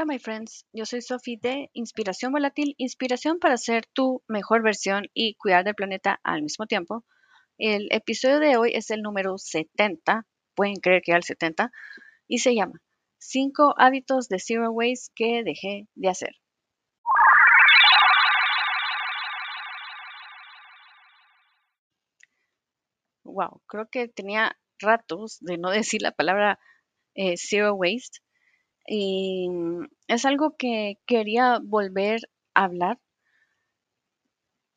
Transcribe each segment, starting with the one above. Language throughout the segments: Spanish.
Hola, my friends. Yo soy Sophie de Inspiración Volátil, inspiración para ser tu mejor versión y cuidar del planeta al mismo tiempo. El episodio de hoy es el número 70, pueden creer que era el 70, y se llama 5 hábitos de Zero Waste que dejé de hacer. Wow, creo que tenía ratos de no decir la palabra eh, Zero Waste y es algo que quería volver a hablar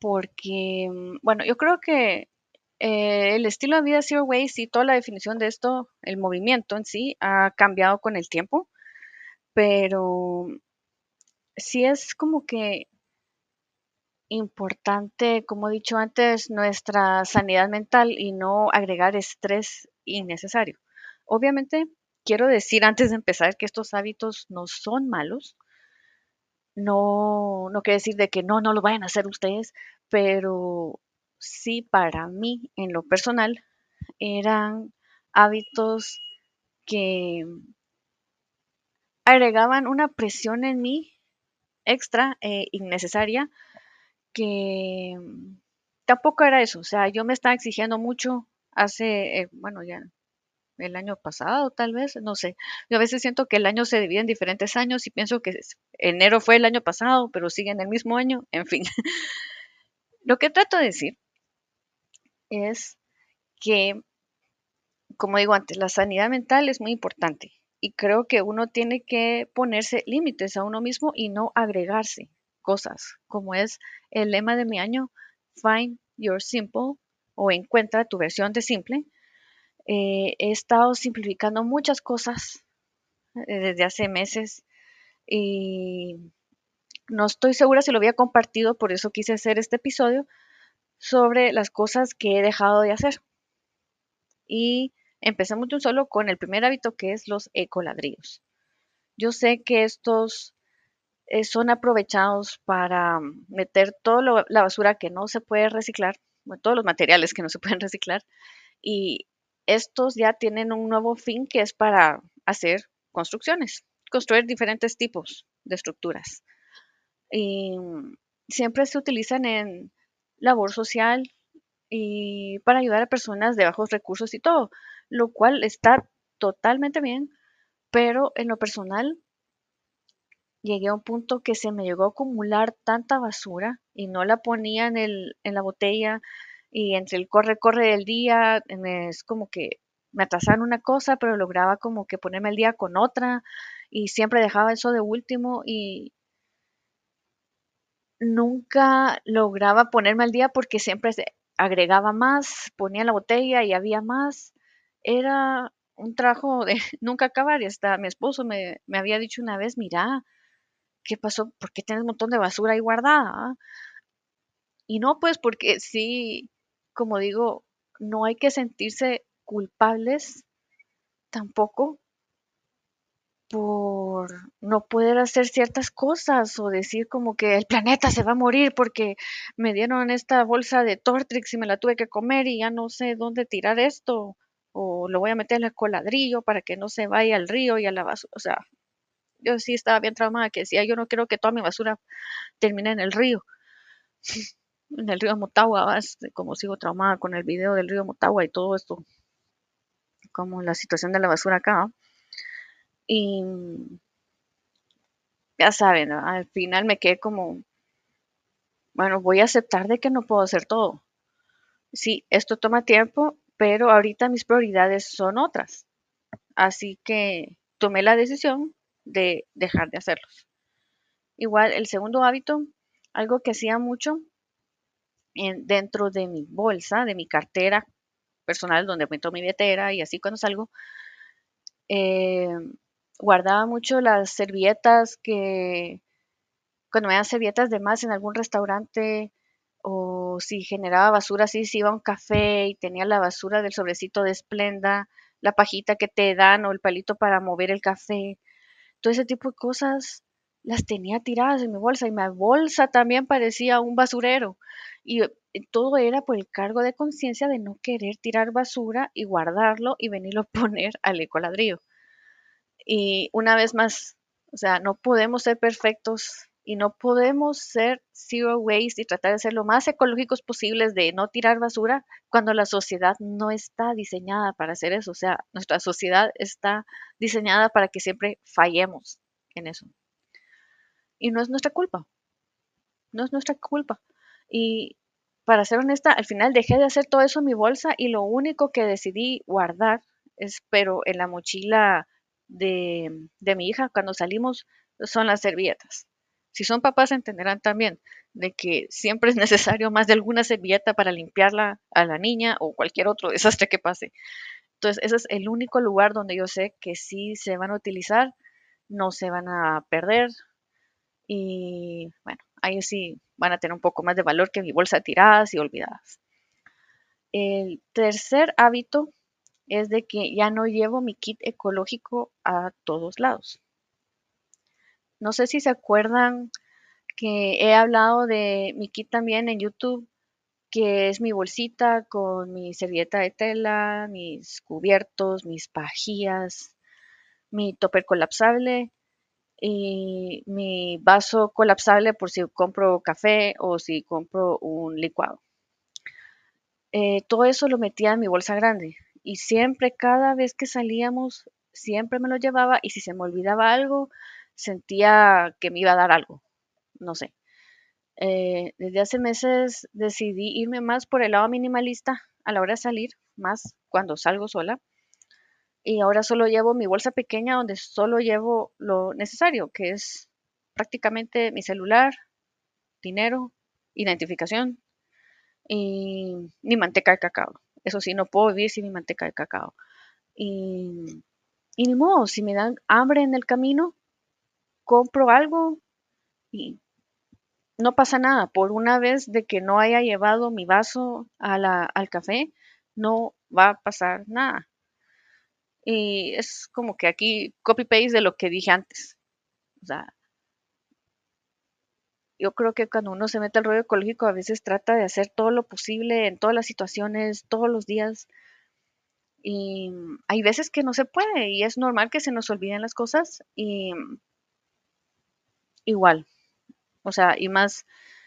porque, bueno, yo creo que eh, el estilo de vida Zero Waste y toda la definición de esto, el movimiento en sí, ha cambiado con el tiempo, pero sí es como que importante, como he dicho antes, nuestra sanidad mental y no agregar estrés innecesario. Obviamente, quiero decir antes de empezar que estos hábitos no son malos. No, no quiere decir de que no, no lo vayan a hacer ustedes, pero sí para mí, en lo personal, eran hábitos que agregaban una presión en mí extra e innecesaria que tampoco era eso. O sea, yo me estaba exigiendo mucho hace, eh, bueno, ya el año pasado, tal vez, no sé. Yo a veces siento que el año se divide en diferentes años y pienso que enero fue el año pasado, pero sigue en el mismo año, en fin. Lo que trato de decir es que, como digo antes, la sanidad mental es muy importante y creo que uno tiene que ponerse límites a uno mismo y no agregarse cosas, como es el lema de mi año, Find Your Simple o encuentra tu versión de simple. Eh, he estado simplificando muchas cosas eh, desde hace meses y no estoy segura si lo había compartido, por eso quise hacer este episodio sobre las cosas que he dejado de hacer. Y empecemos de un solo con el primer hábito que es los ecoladrillos. Yo sé que estos eh, son aprovechados para meter toda la basura que no se puede reciclar, todos los materiales que no se pueden reciclar, y estos ya tienen un nuevo fin que es para hacer construcciones, construir diferentes tipos de estructuras. Y siempre se utilizan en labor social y para ayudar a personas de bajos recursos y todo, lo cual está totalmente bien, pero en lo personal llegué a un punto que se me llegó a acumular tanta basura y no la ponía en, el, en la botella y entre el corre, corre del día, es como que me atrasaban una cosa, pero lograba como que ponerme el día con otra y siempre dejaba eso de último y nunca lograba ponerme al día porque siempre agregaba más, ponía la botella y había más. Era un trabajo de nunca acabar y hasta mi esposo me, me había dicho una vez, mira, ¿qué pasó? ¿Por qué tienes un montón de basura ahí guardada? Y no, pues porque sí, como digo, no hay que sentirse culpables tampoco por no poder hacer ciertas cosas o decir como que el planeta se va a morir porque me dieron esta bolsa de Tortrix y me la tuve que comer y ya no sé dónde tirar esto o lo voy a meter en el coladrillo para que no se vaya al río y a la basura. O sea, yo sí estaba bien traumada que decía, yo no quiero que toda mi basura termine en el río. en el río Motagua, como sigo traumada con el video del río Motagua y todo esto, como la situación de la basura acá. Y ya saben, al final me quedé como, bueno, voy a aceptar de que no puedo hacer todo. Sí, esto toma tiempo, pero ahorita mis prioridades son otras. Así que tomé la decisión de dejar de hacerlos. Igual, el segundo hábito, algo que hacía mucho en, dentro de mi bolsa, de mi cartera personal, donde meto mi billetera y así cuando salgo, eh, guardaba mucho las servilletas que, cuando me dan servilletas de más en algún restaurante o si generaba basura, así si iba a un café y tenía la basura del sobrecito de esplenda, la pajita que te dan o el palito para mover el café, todo ese tipo de cosas las tenía tiradas en mi bolsa y mi bolsa también parecía un basurero. Y eh, todo era por el cargo de conciencia de no querer tirar basura y guardarlo y venirlo a poner al ecoladrillo. Y una vez más, O sea, no podemos ser perfectos y no podemos ser zero waste y tratar de ser lo más ecológicos posibles de no tirar basura cuando la sociedad no está diseñada para hacer eso. O sea, nuestra sociedad está diseñada para que siempre fallemos en eso. Y no es nuestra culpa. No es nuestra culpa. Y para ser honesta, al final dejé de hacer todo eso en mi bolsa y lo único que decidí guardar, espero, en la mochila de, de mi hija cuando salimos son las servilletas si son papás entenderán también de que siempre es necesario más de alguna servilleta para limpiarla a la niña o cualquier otro desastre que pase. Entonces, ese es el único lugar donde yo sé que sí se van a utilizar, no se van a perder y bueno, ahí sí van a tener un poco más de valor que mi bolsa tiradas y olvidadas. El tercer hábito es de que ya no llevo mi kit ecológico a todos lados. No sé si se acuerdan que he hablado de mi kit también en YouTube, que es mi bolsita con mi servilleta de tela, mis cubiertos, mis pajillas, mi topper colapsable y mi vaso colapsable por si compro café o si compro un licuado. Eh, todo eso lo metía en mi bolsa grande y siempre, cada vez que salíamos, siempre me lo llevaba y si se me olvidaba algo, sentía que me iba a dar algo, no sé. Eh, desde hace meses decidí irme más por el lado minimalista a la hora de salir, más cuando salgo sola. Y ahora solo llevo mi bolsa pequeña donde solo llevo lo necesario, que es prácticamente mi celular, dinero, identificación y mi manteca de cacao. Eso sí, no puedo vivir sin mi manteca de cacao. Y, y ni modo, si me dan hambre en el camino, compro algo y no pasa nada. Por una vez de que no haya llevado mi vaso a la, al café, no va a pasar nada. Y es como que aquí copy-paste de lo que dije antes. O sea, yo creo que cuando uno se mete al rollo ecológico a veces trata de hacer todo lo posible en todas las situaciones, todos los días. Y hay veces que no se puede y es normal que se nos olviden las cosas y igual. O sea, y más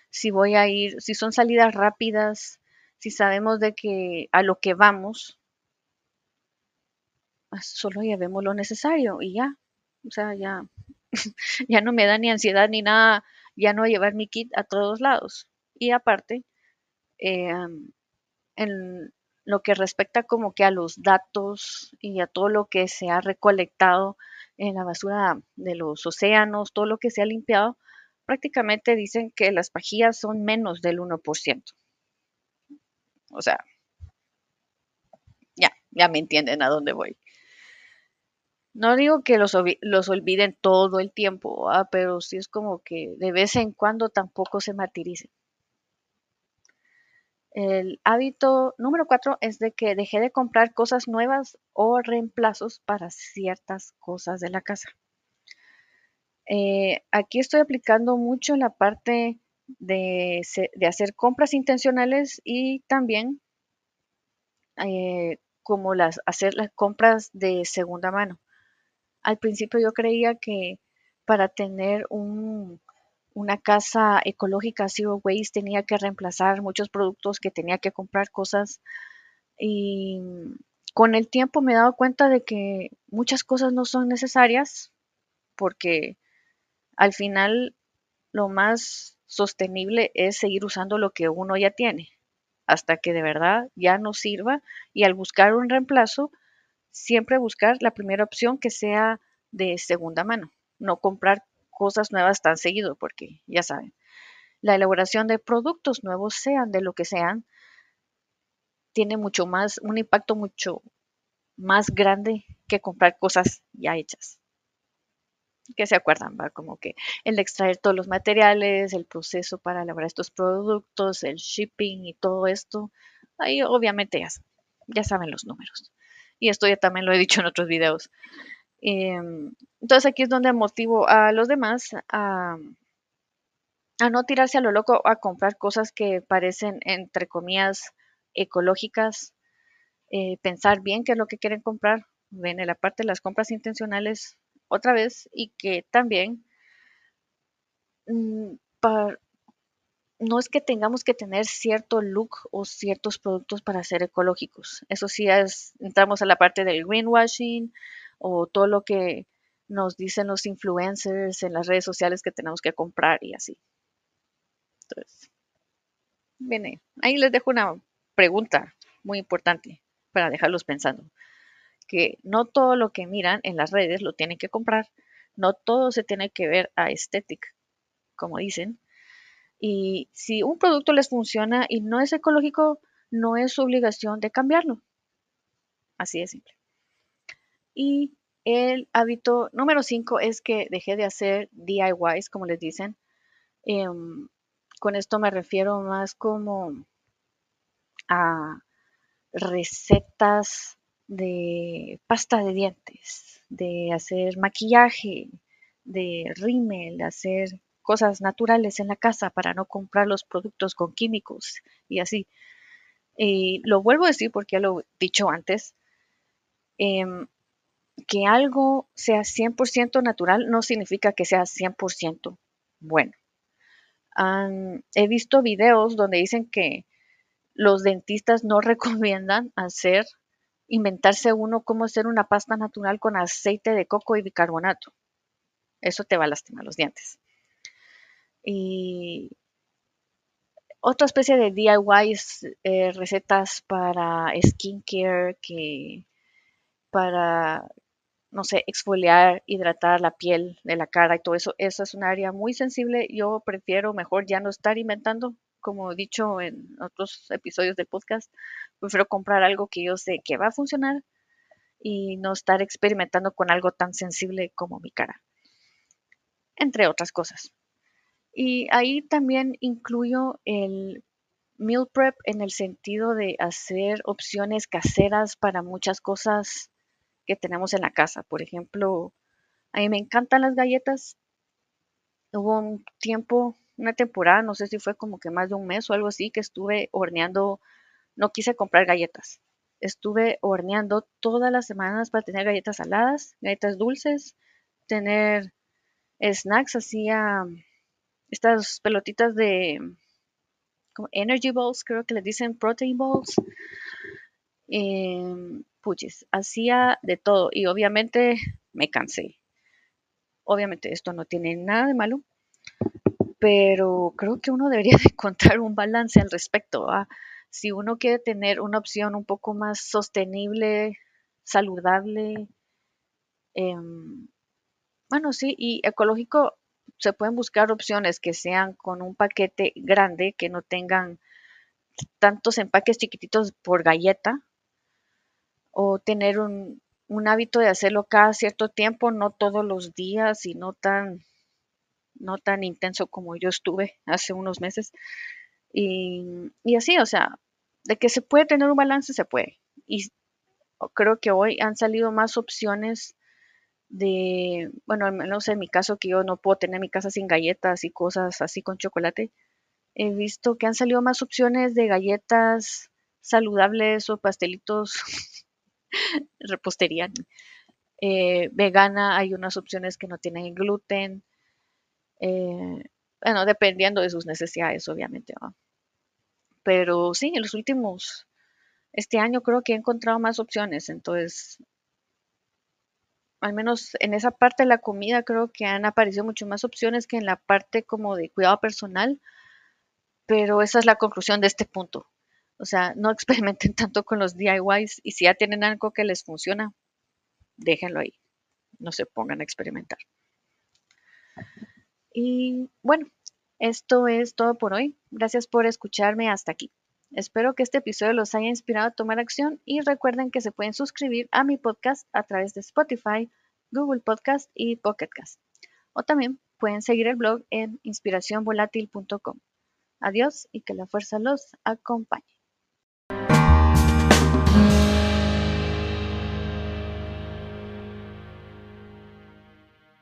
si voy a ir, si son salidas rápidas, si sabemos de que a lo que vamos, solo llevemos lo necesario y ya. O sea, ya, ya no me da ni ansiedad ni nada, ya no llevar mi kit a todos lados. Y aparte, eh, en lo que respecta como que a los datos y a todo lo que se ha recolectado en la basura de los océanos, todo lo que se ha limpiado, prácticamente dicen que las pajillas son menos del 1%. O sea, ya, ya me entienden a dónde voy. No digo que los, los olviden todo el tiempo, pero sí es como que de vez en cuando tampoco se martiricen. El hábito número cuatro es de que dejé de comprar cosas nuevas o reemplazos para ciertas cosas de la casa. Eh, aquí estoy aplicando mucho la parte de, hacer compras intencionales y también eh, como las hacer las compras de segunda mano. Al principio yo creía que para tener un, una casa ecológica zero waste tenía que reemplazar muchos productos, que tenía que comprar cosas. Y con el tiempo me he dado cuenta de que muchas cosas no son necesarias porque al final lo más sostenible es seguir usando lo que uno ya tiene hasta que de verdad ya no sirva. Y al buscar un reemplazo siempre buscar la primera opción que sea de segunda mano, no comprar cosas nuevas tan seguido, porque ya saben, la elaboración de productos nuevos, sean de lo que sean, tiene mucho más, un impacto mucho más grande que comprar cosas ya hechas. Que se acuerdan, va como que el extraer todos los materiales, el proceso para elaborar estos productos, el shipping y todo esto, ahí obviamente ya, ya saben los números. Y esto ya también lo he dicho en otros videos. Em, entonces aquí es donde motivo a los demás a, no tirarse a lo loco a comprar cosas que parecen, entre comillas, ecológicas, eh, pensar bien qué es lo que quieren comprar. Ven, en la parte de las compras intencionales otra vez y que también mm, no es que tengamos que tener cierto look o ciertos productos para ser ecológicos. Eso sí es, entramos a la parte del greenwashing o todo lo que nos dicen los influencers en las redes sociales que tenemos que comprar y así. Entonces, ahí les dejo una pregunta muy importante para dejarlos pensando. Que no todo lo que miran en las redes lo tienen que comprar, no todo se tiene que ver a estética, como dicen. Y si un producto les funciona y no es ecológico, no es su obligación de cambiarlo. Así de simple. Y el hábito número 5 es que dejé de hacer DIYs, como les dicen. Em, con esto me refiero más como a recetas de pasta de dientes, de hacer maquillaje, de rímel, hacer cosas naturales en la casa para no comprar los productos con químicos y así. Y lo vuelvo a decir porque ya lo he dicho antes. Em, que algo sea 100% natural no significa que sea 100% bueno. he visto videos donde dicen que los dentistas no recomiendan hacer, inventarse uno cómo hacer una pasta natural con aceite de coco y bicarbonato. Eso te va a lastimar los dientes. Y otra especie de DIYs, eh, recetas para skincare, que para no sé, exfoliar, hidratar la piel de la cara y todo eso. Eso es un área muy sensible. Yo prefiero mejor ya no estar inventando, como he dicho en otros episodios del podcast. Prefiero comprar algo que yo sé que va a funcionar y no estar experimentando con algo tan sensible como mi cara. Entre otras cosas. Y ahí también incluyo el meal prep en el sentido de hacer opciones caseras para muchas cosas que tenemos en la casa. Por ejemplo, a mí me encantan las galletas. Hubo un tiempo, una temporada, no sé si fue como que más de un mes o algo así, que estuve horneando, no quise comprar galletas. Estuve horneando todas las semanas para tener galletas saladas, galletas dulces, tener snacks, hacía estas pelotitas de como energy balls, creo que les dicen protein balls. Em, hacía de todo y obviamente me cansé. Obviamente esto no tiene nada de malo, pero creo que uno debería de encontrar un balance al respecto. Si uno quiere tener una opción un poco más sostenible, saludable, em, bueno, sí, y ecológico, se pueden buscar opciones que sean con un paquete grande, que no tengan tantos empaques chiquititos por galleta, o tener un, hábito de hacerlo cada cierto tiempo, no todos los días y no tan, no tan intenso como yo estuve hace unos meses. Y, así, o sea, de que se puede tener un balance, se puede. Y creo que hoy han salido más opciones de, bueno, al menos en mi caso, que yo no puedo tener mi casa sin galletas y cosas así con chocolate. He visto que han salido más opciones de galletas saludables o pastelitos repostería eh, vegana, hay unas opciones que no tienen gluten. Eh, bueno, dependiendo de sus necesidades, obviamente. Pero sí, en los últimos, este año creo que he encontrado más opciones. Entonces, al menos en esa parte de la comida creo que han aparecido mucho más opciones que en la parte como de cuidado personal. Pero esa es la conclusión de este punto. O sea, no experimenten tanto con los DIYs y si ya tienen algo que les funciona, déjenlo ahí. No se pongan a experimentar. Y bueno, esto es todo por hoy. Gracias por escucharme hasta aquí. Espero que este episodio los haya inspirado a tomar acción y recuerden que se pueden suscribir a mi podcast a través de Spotify, Google Podcast y Pocket Cast. O también pueden seguir el blog en inspiracionvolatil.com. Adiós y que la fuerza los acompañe.